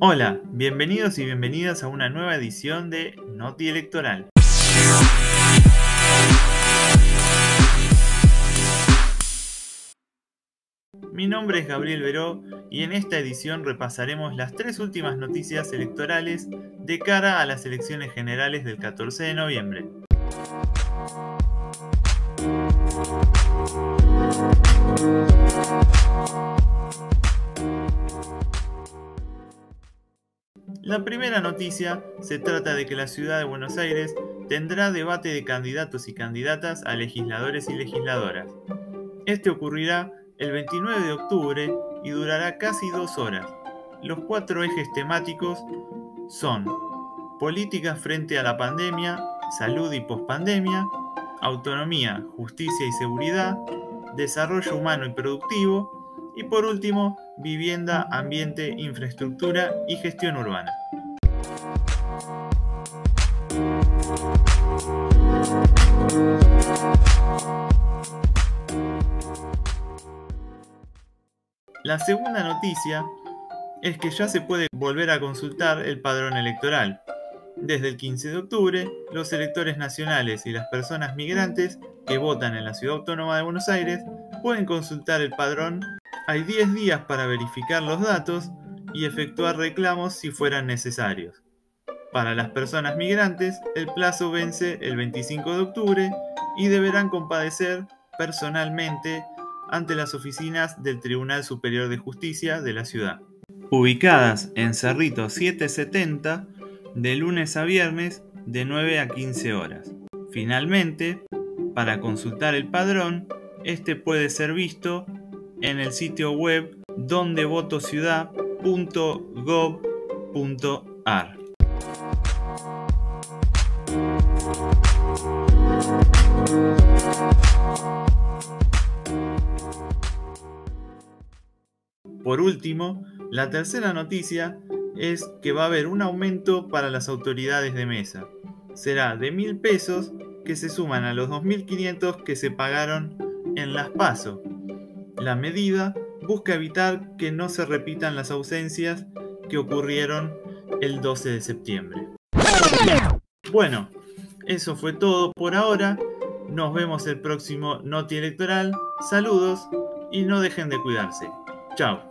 Hola, bienvenidos y bienvenidas a una nueva edición de Noti Electoral. Mi nombre es Gabriel Veró y en esta edición repasaremos las tres últimas noticias electorales de cara a las elecciones generales del 14 de noviembre. La primera noticia se trata de que la ciudad de Buenos Aires tendrá debate de candidatos y candidatas a legisladores y legisladoras. Este ocurrirá el 29 de octubre y durará casi dos horas. Los cuatro ejes temáticos son políticas frente a la pandemia, salud y pospandemia, autonomía, justicia y seguridad, desarrollo humano y productivo y por último, vivienda, ambiente, infraestructura y gestión urbana. La segunda noticia es que ya se puede volver a consultar el padrón electoral. Desde el 15 de octubre, los electores nacionales y las personas migrantes que votan en la Ciudad Autónoma de Buenos Aires pueden consultar el padrón. Hay 10 días para verificar los datos y efectuar reclamos si fueran necesarios. Para las personas migrantes, el plazo vence el 25 de octubre y deberán compadecer personalmente ante las oficinas del Tribunal Superior de Justicia de la ciudad. Ubicadas en Cerrito 770, de lunes a viernes de 9 a 15 horas. Finalmente, para consultar el padrón, este puede ser visto en el sitio web dondevotociudad.gov.ar. Por último, la tercera noticia es que va a haber un aumento para las autoridades de mesa. Será de mil pesos que se suman a los 2.500 que se pagaron en las PASO. La medida busca evitar que no se repitan las ausencias que ocurrieron el 12 de septiembre. Bueno, eso fue todo por ahora. Nos vemos el próximo Noti Electoral. Saludos y no dejen de cuidarse. Chao.